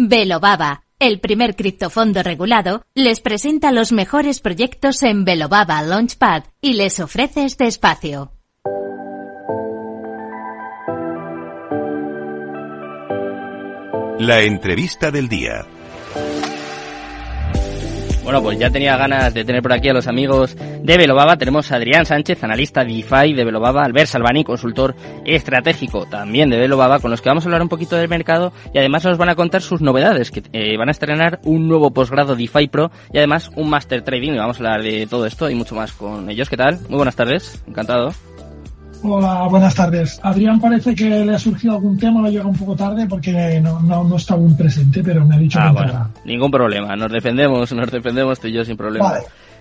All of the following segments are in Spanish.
Velobaba, el primer criptofondo regulado, les presenta los mejores proyectos en Velobaba Launchpad y les ofrece este espacio. La entrevista del día. Bueno, pues ya tenía ganas de tener por aquí a los amigos de Velobaba. Tenemos a Adrián Sánchez, analista DeFi de Velobaba, Albert Salvani, consultor estratégico también de Velobaba, con los que vamos a hablar un poquito del mercado y además nos van a contar sus novedades, que eh, van a estrenar un nuevo posgrado DeFi Pro y además un Master Trading. Y vamos a hablar de todo esto y mucho más con ellos. ¿Qué tal? Muy buenas tardes, encantado. Hola, buenas tardes. Adrián parece que le ha surgido algún tema, lo llega un poco tarde porque no, no, no está aún presente, pero me ha dicho ah, que bueno, Ningún problema, nos defendemos, nos defendemos tú y yo sin problema.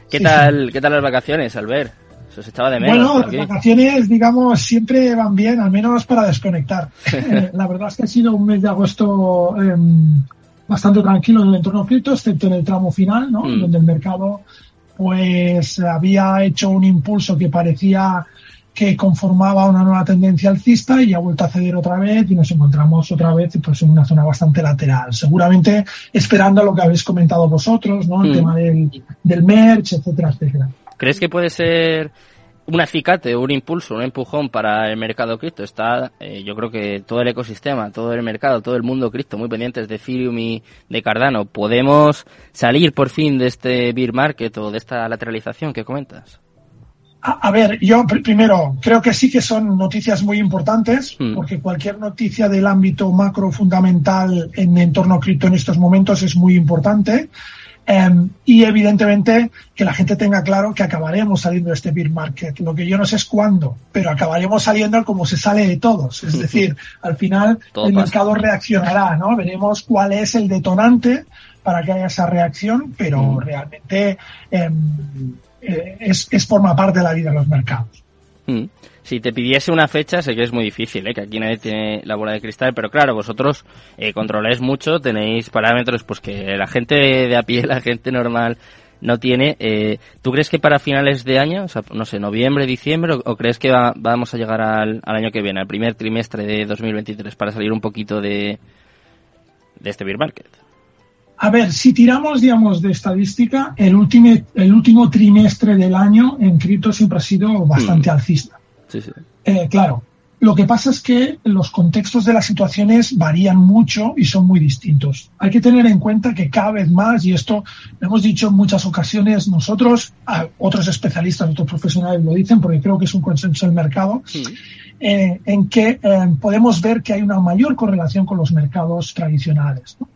¿Qué tal, qué tal las vacaciones, Albert? Se os echaba de menos. Bueno, las vacaciones, digamos, siempre van bien, al menos para desconectar. Eh, la verdad es que ha sido un mes de agosto eh, bastante tranquilo en el entorno cripto, excepto en el tramo final, ¿no? Mm. Donde el mercado pues había hecho un impulso que parecía que conformaba una nueva tendencia alcista y ha vuelto a ceder otra vez y nos encontramos otra vez pues, en una zona bastante lateral. Seguramente esperando lo que habéis comentado vosotros, ¿no? El Mm. tema del, del merch, etcétera, etcétera. ¿Crees que puede ser un acicate, un impulso, un empujón para el mercado cripto? Está, eh, yo creo que todo el ecosistema, todo el mercado, todo el mundo cripto muy pendientes de Ethereum y de Cardano. ¿Podemos salir por fin de este bear market o de esta lateralización que comentas? A, a ver, yo pr- primero creo que sí que son noticias muy importantes, Mm. porque cualquier noticia del ámbito macro fundamental en entorno cripto en estos momentos es muy importante. Em, y evidentemente que la gente tenga claro que acabaremos saliendo de este bear market. Lo que yo no sé es cuándo, pero acabaremos saliendo como se sale de todos. Es decir, al final Todo el pasa. mercado reaccionará, ¿no? Veremos cuál es el detonante para que haya esa reacción, pero Mm. realmente em, eh, es, es forma parte de la vida de los mercados. Mm. Si te pidiese una fecha, sé que es muy difícil, ¿eh? que aquí nadie tiene la bola de cristal, pero claro, vosotros eh, controláis mucho, tenéis parámetros pues que la gente de a pie, la gente normal no tiene. Eh, ¿Tú crees que para finales de año, o sea, no sé, noviembre, diciembre, o, crees que va- vamos a llegar al, al año que viene, al primer trimestre de 2023, para salir un poquito de, de este bear market? A ver, si tiramos, digamos, de estadística, el último, el último trimestre del año en cripto siempre ha sido bastante Mm. alcista. Sí, sí. Eh, claro, lo que pasa es que los contextos de las situaciones varían mucho y son muy distintos. Hay que tener en cuenta que cada vez más, y esto lo hemos dicho en muchas ocasiones nosotros, a otros especialistas, otros profesionales lo dicen porque creo que es un consenso del mercado, eh, en que eh, podemos ver que hay una mayor correlación con los mercados tradicionales. ¿no?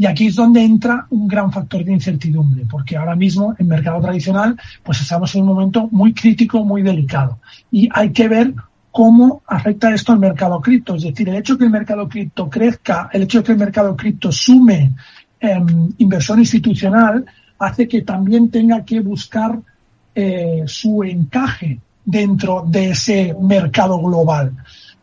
Y aquí es donde entra un gran factor de incertidumbre, porque ahora mismo en mercado tradicional, pues estamos en un momento muy crítico, muy delicado. Y hay que ver cómo afecta esto al mercado cripto. Es decir, el hecho que el mercado cripto crezca, el hecho de que el mercado cripto sume em, inversión institucional, hace que también tenga que buscar eh, su encaje dentro de ese mercado global.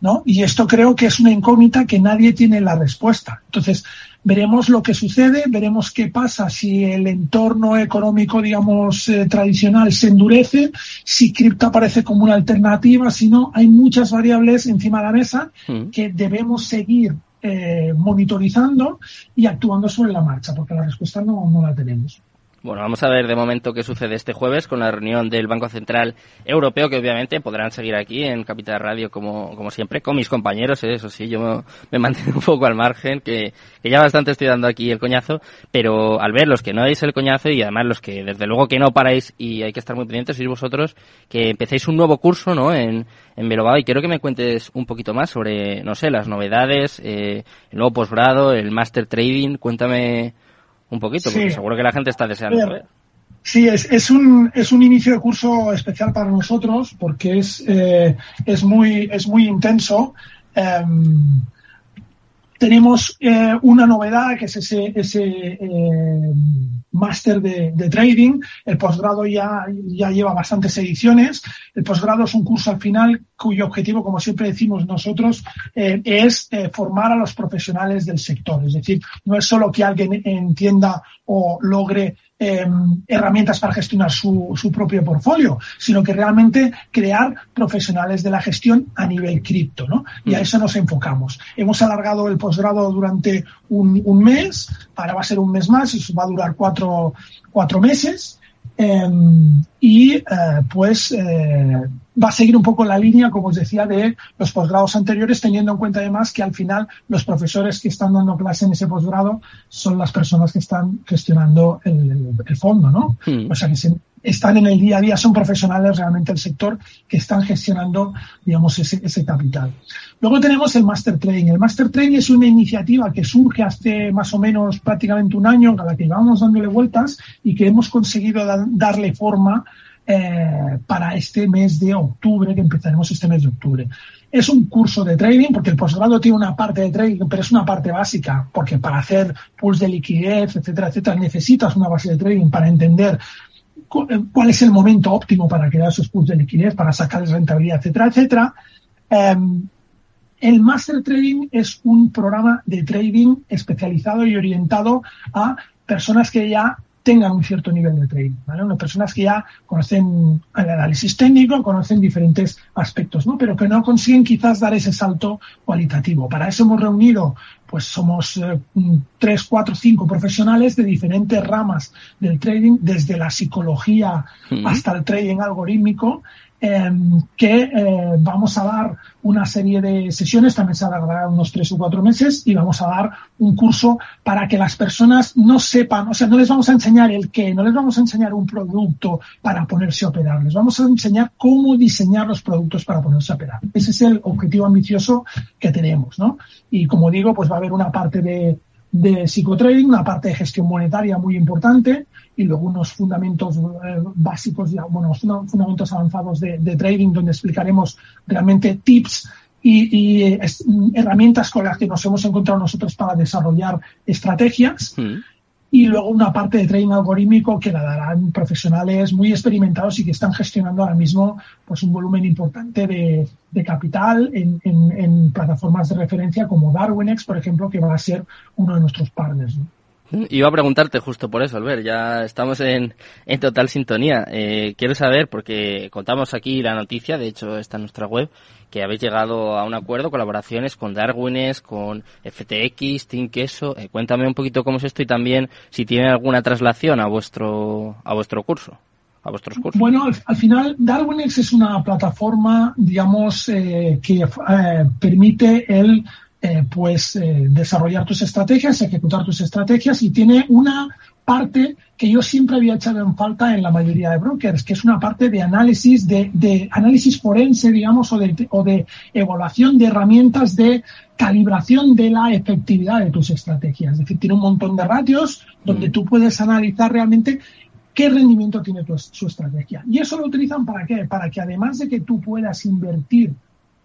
¿No? Y esto creo que es una incógnita que nadie tiene la respuesta. Entonces, veremos lo que sucede, veremos qué pasa si el entorno económico, digamos, eh, tradicional se endurece, si cripto aparece como una alternativa, si no, hay muchas variables encima de la mesa Mm. que debemos seguir eh, monitorizando y actuando sobre la marcha, porque la respuesta no, no la tenemos. Bueno, vamos a ver de momento qué sucede este jueves con la reunión del Banco Central Europeo, que obviamente podrán seguir aquí en Capital Radio como, como siempre, con mis compañeros, ¿eh? eso sí, yo me, me mantengo un poco al margen, que, que ya bastante estoy dando aquí el coñazo, pero al ver los que no dais el coñazo y además los que desde luego que no paráis y hay que estar muy pendientes, sois vosotros, que empecéis un nuevo curso, ¿no?, en, en Velobao y quiero que me cuentes un poquito más sobre, no sé, las novedades, eh, el nuevo posgrado, el Master Trading, cuéntame un poquito, porque Sí. seguro que la gente está deseando saber. Sí, es, es, un, es un inicio de curso especial para nosotros porque es, eh, es, muy, es muy intenso. Em, tenemos eh, una novedad que es ese, ese eh, máster de, de trading. El posgrado ya, ya lleva bastantes ediciones. El posgrado es un curso al final cuyo objetivo, como siempre decimos nosotros, eh, es eh, formar a los profesionales del sector. Es decir, no es solo que alguien entienda o logre em, herramientas para gestionar su, su, propio portfolio, sino que realmente crear profesionales de la gestión a nivel cripto, ¿no? Y a mm. eso nos enfocamos. Hemos alargado el posgrado durante un, un mes, ahora va a ser un mes más, eso va a durar cuatro, cuatro meses. Em, y eh, pues eh, va a seguir un poco la línea, como os decía, de los posgrados anteriores, teniendo en cuenta además que al final los profesores que están dando clase en ese posgrado son las personas que están gestionando el, fondo, ¿no? Hmm. O sea que se, están en el día a día, son profesionales realmente del sector que están gestionando, digamos, ese, ese capital. Luego tenemos el Master Trading. El Master Trading es una iniciativa que surge hace más o menos prácticamente un año, a la que vamos dándole vueltas y que hemos conseguido darle forma eh, para este mes de octubre, que empezaremos este mes de octubre. Es un curso de trading, porque el posgrado tiene una parte de trading, pero es una parte básica, porque para hacer pools de liquidez, etcétera, etcétera, necesitas una base de trading para entender cuál es el momento óptimo para crear esos pools de liquidez, para sacarles rentabilidad, etcétera, etcétera. Em, el Master Trading es un programa de trading especializado y orientado a personas que ya tengan un cierto nivel de trading, ¿vale? Unas personas que ya conocen el análisis técnico, conocen diferentes aspectos, ¿no? Pero que no consiguen quizás dar ese salto cualitativo. Para eso hemos reunido, pues somos eh, tres, cuatro, cinco profesionales de diferentes ramas del trading, desde la psicología hasta el trading algorítmico, Em, que eh, vamos a dar una serie de sesiones, también se alargará unos tres o cuatro meses, y vamos a dar un curso para que las personas no sepan, o sea, no les vamos a enseñar el qué, no les vamos a enseñar un producto para ponerse a operar, les vamos a enseñar cómo diseñar los productos para ponerse a operar. Ese es el objetivo ambicioso que tenemos, ¿no? Y como digo, pues va haber una parte de, de psicotrading, una parte de gestión monetaria muy importante y luego unos fundamentos eh, básicos, bueno, fundamentos avanzados de, trading donde explicaremos realmente tips y, herramientas con las que nos hemos encontrado nosotros para desarrollar estrategias. Mm y luego una parte de trading algorítmico que la darán profesionales muy experimentados y que están gestionando ahora mismo pues un volumen importante de, capital en, plataformas de referencia como Darwinex, por ejemplo, que va a ser uno de nuestros partners. ¿no? Iba a preguntarte justo por eso, Albert. Ya estamos en, en total sintonía. Eh, quiero saber, porque contamos aquí la noticia, de hecho está en nuestra web, que habéis llegado a un acuerdo, colaboraciones con Darwines, con FTX, Team Queso. Eh, cuéntame un poquito cómo es esto y también si tiene alguna traslación a vuestro, a vuestro curso. A vuestros cursos. Bueno, al, final Darwinex es una plataforma, digamos, eh, que eh, permite el eh, pues eh, desarrollar tus estrategias, ejecutar tus estrategias y tiene una parte que yo siempre había echado en falta en la mayoría de brokers, que es una parte de análisis, de, de análisis forense, digamos, o de, o de evaluación de herramientas de calibración de la efectividad de tus estrategias. Es decir, tiene un montón de ratios donde mm. tú puedes analizar realmente qué rendimiento tiene tu, su estrategia. Y eso lo utilizan para qué? Para que además de que tú puedas invertir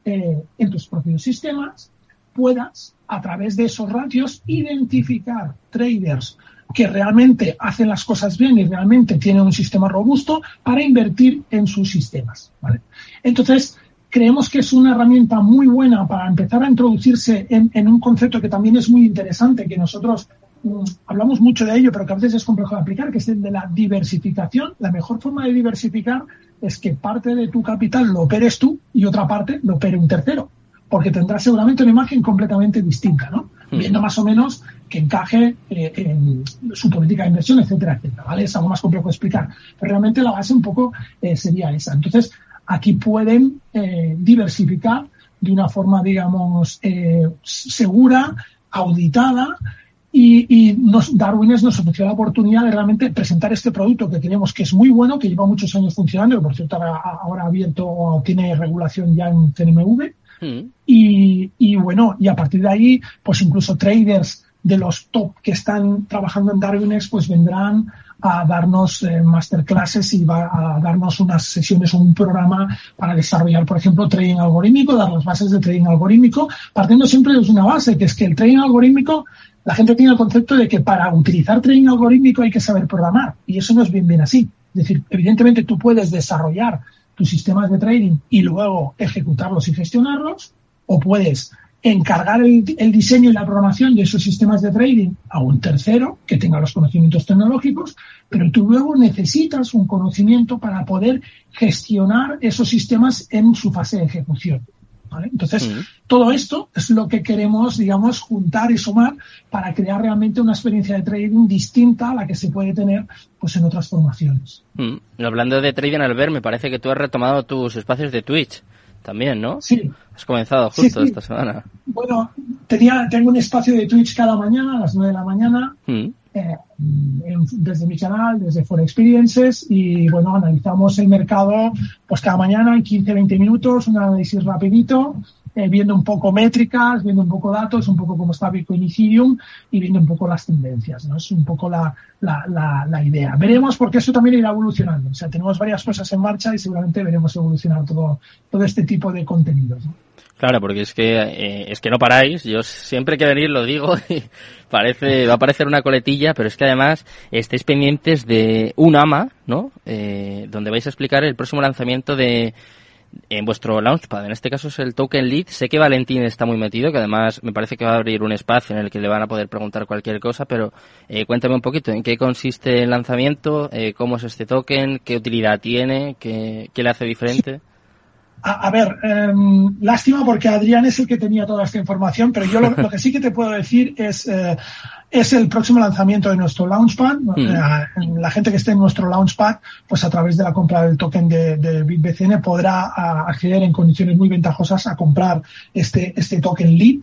eh, en tus propios sistemas, puedas, a través de esos ratios, identificar traders que realmente hacen las cosas bien y realmente tienen un sistema robusto para invertir en sus sistemas. ¿vale? Entonces, creemos que es una herramienta muy buena para empezar a introducirse en, un concepto que también es muy interesante, que nosotros mm, hablamos mucho de ello, pero que a veces es complejo de aplicar, que es el de la diversificación. La mejor forma de diversificar es que parte de tu capital lo operes tú y otra parte lo opere un tercero porque tendrá seguramente una imagen completamente distinta, ¿no? Hmm. Viendo más o menos que encaje eh, en su política de inversión, etcétera, etcétera, ¿vale? Es algo más complejo de explicar. Pero realmente la base un poco eh, sería esa. Entonces, aquí pueden eh, diversificar de una forma, digamos, segura, auditada, y, y nos, Darwines nos ofreció la oportunidad de realmente presentar este producto que creemos que es muy bueno, que lleva muchos años funcionando, que por cierto ahora, ahora abierto o tiene regulación ya en CNMV, Mm. Y, bueno, y a partir de ahí, pues incluso traders de los top que están trabajando en Darwinex, pues vendrán a darnos eh, masterclasses y va a darnos unas sesiones o un programa para desarrollar, por ejemplo, trading algorítmico, dar las bases de trading algorítmico, partiendo siempre de una base, que es que el trading algorítmico, la gente tiene el concepto de que para utilizar trading algorítmico hay que saber programar, y eso no es bien bien así. Es decir, evidentemente tú puedes desarrollar tus sistemas de trading y luego ejecutarlos y gestionarlos, o puedes encargar el, diseño y la programación de esos sistemas de trading a un tercero que tenga los conocimientos tecnológicos, pero tú luego necesitas un conocimiento para poder gestionar esos sistemas en su fase de ejecución. Entonces, mm. todo esto es lo que queremos, digamos, juntar y sumar para crear realmente una experiencia de trading distinta a la que se puede tener pues en otras formaciones. Mm. Hablando de trading, Albert, me parece que tú has retomado tus espacios de Twitch también, ¿no? Sí. Has comenzado justo esta semana. Bueno, tenía, tengo un espacio de Twitch cada mañana a las 9 de la mañana. Mm. Eh, desde mi canal, desde For Experiences y bueno, analizamos el mercado pues cada mañana en 15-20 minutos, un análisis rapidito, eh, viendo un poco métricas, viendo un poco datos, un poco cómo está Bitcoin y Ethereum y viendo un poco las tendencias, ¿no? Es un poco la, la, la, la idea. Veremos porque eso también irá evolucionando. O sea, tenemos varias cosas en marcha y seguramente veremos evolucionar todo, todo este tipo de contenidos. ¿no? Claro, porque es que eh, es que no paráis. Yo siempre que venir lo digo y parece va a parecer una coletilla, pero es que además estáis pendientes de un AMA, ¿no? Eh, donde vais a explicar el próximo lanzamiento de en vuestro Launchpad. En este caso es el Token Lead. Sé que Valentín está muy metido, que además me parece que va a abrir un espacio en el que le van a poder preguntar cualquier cosa, pero eh, cuéntame un poquito en qué consiste el lanzamiento, eh, cómo es este token, qué utilidad tiene, qué, qué le hace diferente. A, ver, em, lástima porque Adrián es el que tenía toda esta información, pero yo lo, que sí que te puedo decir es, eh, es el próximo lanzamiento de nuestro Launchpad. Mm. Eh, la gente que esté en nuestro Launchpad, pues a través de la compra del token de, de BitBCN podrá acceder en condiciones muy ventajosas a comprar este, este token Lead,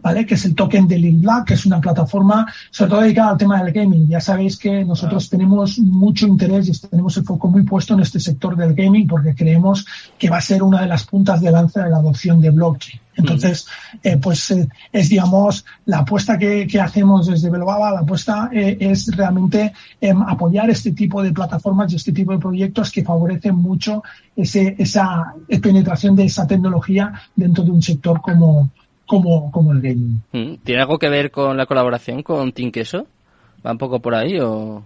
¿vale? Que es el token de Lead Black, que es una plataforma sobre todo dedicada al tema del gaming. Ya sabéis que nosotros tenemos mucho interés y tenemos el foco muy puesto en este sector del gaming porque creemos que va a ser una de las puntas de lanza de la adopción de blockchain. Entonces, eh, pues eh, es, digamos, la apuesta que, hacemos desde Belobaba, la apuesta eh, es realmente em, apoyar este tipo de plataformas y este tipo de proyectos que favorecen mucho ese, esa penetración de esa tecnología dentro de un sector como, como, como el gaming. Mm, ¿Tiene algo que ver con la colaboración con Team Queso? ¿Va un poco por ahí o...?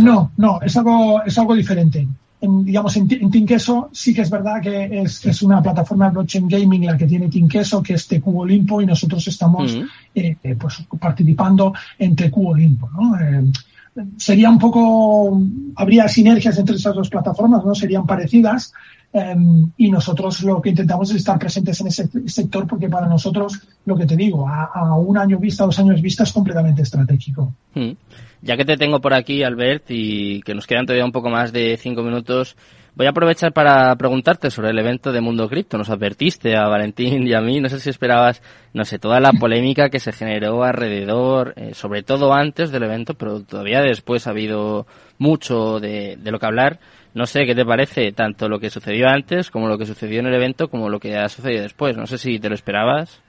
no, no, es algo, es algo diferente en, digamos, en, en Tinkeso sí que es verdad que es, es, una plataforma de blockchain gaming la que tiene Tinkeso, que es TQ Olimpo, y nosotros estamos eh, eh, pues, participando en TQ Olimpo. ¿no? Eh, sería un poco, habría sinergias entre esas dos plataformas, ¿no? Serían parecidas. Em, y nosotros lo que intentamos es estar presentes en ese sector porque para nosotros, lo que te digo, a, un año vista, dos años vista es completamente estratégico. Ya que te tengo por aquí, Albert, y que nos quedan todavía un poco más de cinco minutos, voy a aprovechar para preguntarte sobre el evento de Mundo Cripto. Nos advertiste a Valentín y a mí, no sé si esperabas, no sé, toda la polémica que se generó alrededor, eh, sobre todo antes del evento, pero todavía después ha habido mucho de, de lo que hablar. No sé qué te parece tanto lo que sucedió antes como lo que sucedió en el evento como lo que ha sucedido después. No sé si te lo esperabas.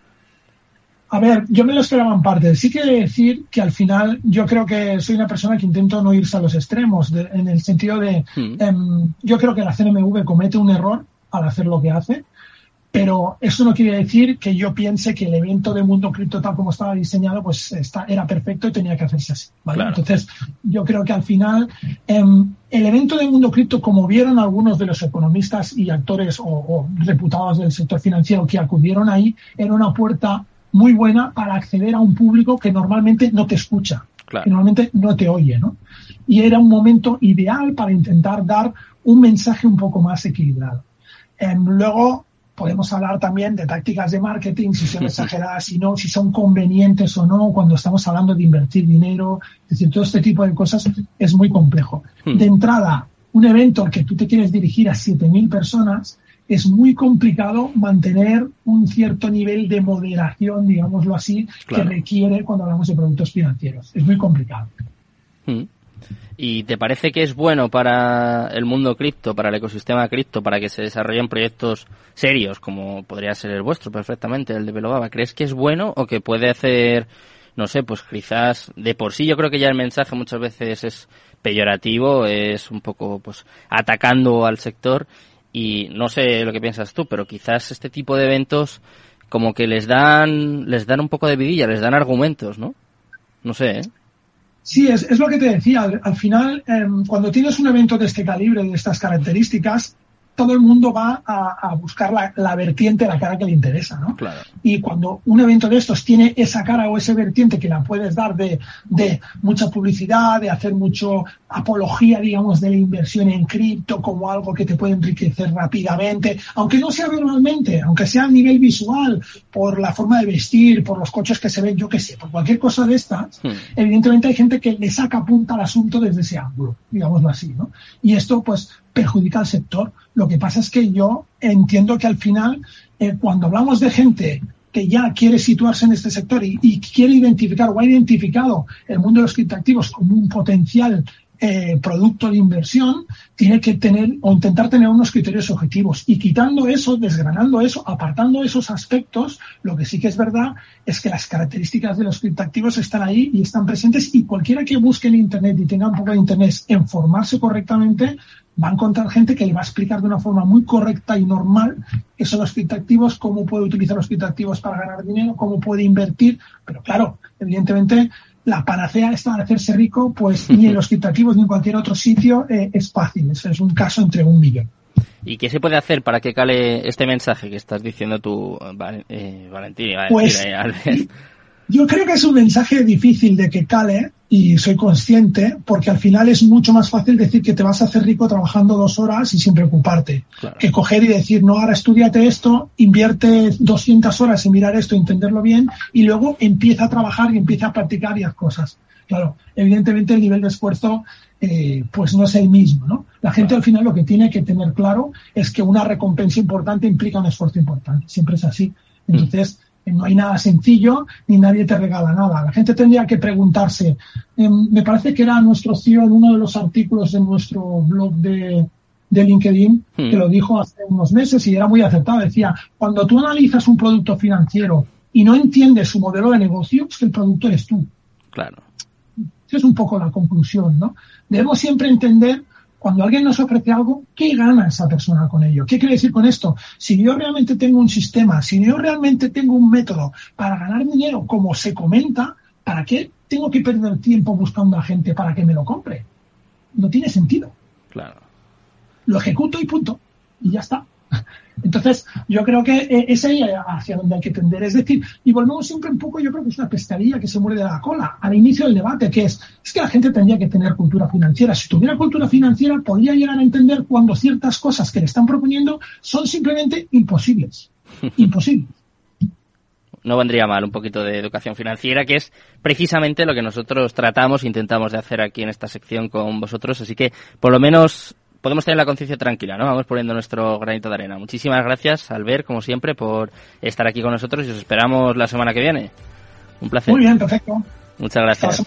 A ver, yo me lo esperaba en parte. Sí que decir que al final yo creo que soy una persona que intento no irse a los extremos, en el sentido de, em, yo creo que la CNMV comete un error al hacer lo que hace, pero eso no quiere decir que yo piense que el evento de Mundo Cripto tal como estaba diseñado, pues está, era perfecto y tenía que hacerse así. ¿vale? Entonces, yo creo que al final em, el evento de Mundo Cripto, como vieron algunos de los economistas y actores o, o reputados del sector financiero que acudieron ahí, era una puerta muy buena para acceder a un público que normalmente no te escucha, que normalmente no te oye, ¿no? Y era un momento ideal para intentar dar un mensaje un poco más equilibrado. Em, luego podemos hablar también de tácticas de marketing, si son exageradas, si no, si son convenientes o no, cuando estamos hablando de invertir dinero, es decir, todo este tipo de cosas es muy complejo. Hmm. De entrada, un evento al que tú te quieres dirigir a 7.000 personas, es muy complicado mantener un cierto nivel de moderación, digámoslo así, que requiere cuando hablamos de productos financieros. Es muy complicado. Mm. ¿Y te parece que es bueno para el mundo cripto, para el ecosistema cripto, para que se desarrollen proyectos serios, como podría ser el vuestro perfectamente, el de Velobaba? ¿Crees que es bueno o que puede hacer, no sé, pues quizás de por sí yo creo que ya el mensaje muchas veces es peyorativo, es un poco pues atacando al sector y no sé lo que piensas tú, pero quizás este tipo de eventos como que les dan les dan un poco de vidilla, les dan argumentos, ¿no? No sé, ¿eh? Sí, es, es lo que te decía. Al, final, em, cuando tienes un evento de este calibre, de estas características, todo el mundo va a, buscar la, la, vertiente, la cara que le interesa, ¿no? Claro. Y cuando un evento de estos tiene esa cara o ese vertiente que la puedes dar de, de mucha publicidad, de hacer mucho apología, digamos, de la inversión en cripto como algo que te puede enriquecer rápidamente, aunque no sea verbalmente, aunque sea a nivel visual, por la forma de vestir, por los coches que se ven, yo qué sé, por cualquier cosa de estas, hmm. evidentemente hay gente que le saca punta al asunto desde ese ángulo, digámoslo así, ¿no? Y esto, pues, perjudica al sector. Lo que pasa es que yo entiendo que al final, eh, cuando hablamos de gente que ya quiere situarse en este sector y, quiere identificar o ha identificado el mundo de los criptoactivos como un potencial eh, producto de inversión, tiene que tener o intentar tener unos criterios objetivos. Y quitando eso, desgranando eso, apartando esos aspectos, lo que sí que es verdad es que las características de los criptoactivos están ahí y están presentes y cualquiera que busque en Internet y tenga un poco de interés en formarse correctamente, va a encontrar gente que le va a explicar de una forma muy correcta y normal qué son los criptoactivos, cómo puede utilizar los criptoactivos para ganar dinero, cómo puede invertir. Pero claro, evidentemente la panacea esta de hacerse rico, pues ni en los criptoactivos ni en cualquier otro sitio eh, es fácil. Eso es un caso entre un millón. ¿Y qué se puede hacer para que cale este mensaje que estás diciendo tú, eh, Valentín? Pues, eh, yo creo que es un mensaje difícil de que cale, y soy consciente porque al final es mucho más fácil decir que te vas a hacer rico trabajando dos horas y sin preocuparte que coger y decir no ahora estudiate esto invierte 200 horas en mirar esto entenderlo bien y luego empieza a trabajar y empieza a practicar y cosas claro evidentemente el nivel de esfuerzo eh, pues no es el mismo no la gente al final lo que tiene que tener claro es que una recompensa importante implica un esfuerzo importante siempre es así. Mm. No hay nada sencillo ni nadie te regala nada. La gente tendría que preguntarse. Em, me parece que era nuestro CEO en uno de los artículos de nuestro blog de, de LinkedIn, que hmm. lo dijo hace unos meses y era muy acertado. Decía, cuando tú analizas un producto financiero y no entiendes su modelo de negocio, es que el producto eres tú. Claro. Esa es un poco la conclusión, ¿no? Debemos siempre entender cuando alguien nos ofrece algo, ¿qué gana esa persona con ello? ¿Qué quiere decir con esto? Si yo realmente tengo un sistema, si yo realmente tengo un método para ganar dinero, como se comenta, ¿para qué tengo que perder tiempo buscando a gente para que me lo compre? No tiene sentido. Claro. Lo ejecuto y punto. Y ya está. Entonces, yo creo que eh, es ahí hacia donde hay que tender. Es decir, y volvemos siempre un poco, yo creo que es una pescadilla que se muere de la cola al inicio del debate, que es, es que la gente tendría que tener cultura financiera. Si tuviera cultura financiera, podría llegar a entender cuando ciertas cosas que le están proponiendo son simplemente imposibles. Imposibles. No vendría mal un poquito de educación financiera, que es precisamente lo que nosotros tratamos, intentamos de hacer aquí en esta sección con vosotros. Así que, por lo menos, podemos tener la conciencia tranquila, ¿no? Vamos poniendo nuestro granito de arena. Muchísimas gracias, Albert, como siempre, por estar aquí con nosotros y os esperamos la semana que viene. Un placer. Muy bien, perfecto. Muchas gracias.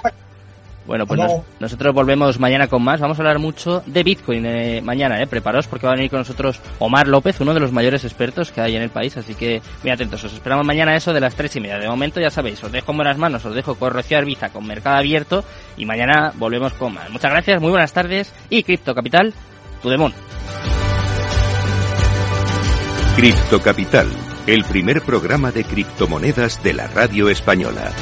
Bueno, pues nosotros volvemos mañana con más. Vamos a hablar mucho de Bitcoin eh, mañana, ¿eh? Preparaos porque va a venir con nosotros Omar López, uno de los mayores expertos que hay en el país. Así que muy atentos. Os esperamos mañana eso de las tres y media. De momento ya sabéis, os dejo en buenas manos, os dejo con Rocío Arbiza con Mercado Abierto y mañana volvemos con más. Muchas gracias, muy buenas tardes y Cripto Capital Tudemón. Capital, el primer programa de criptomonedas de la radio española.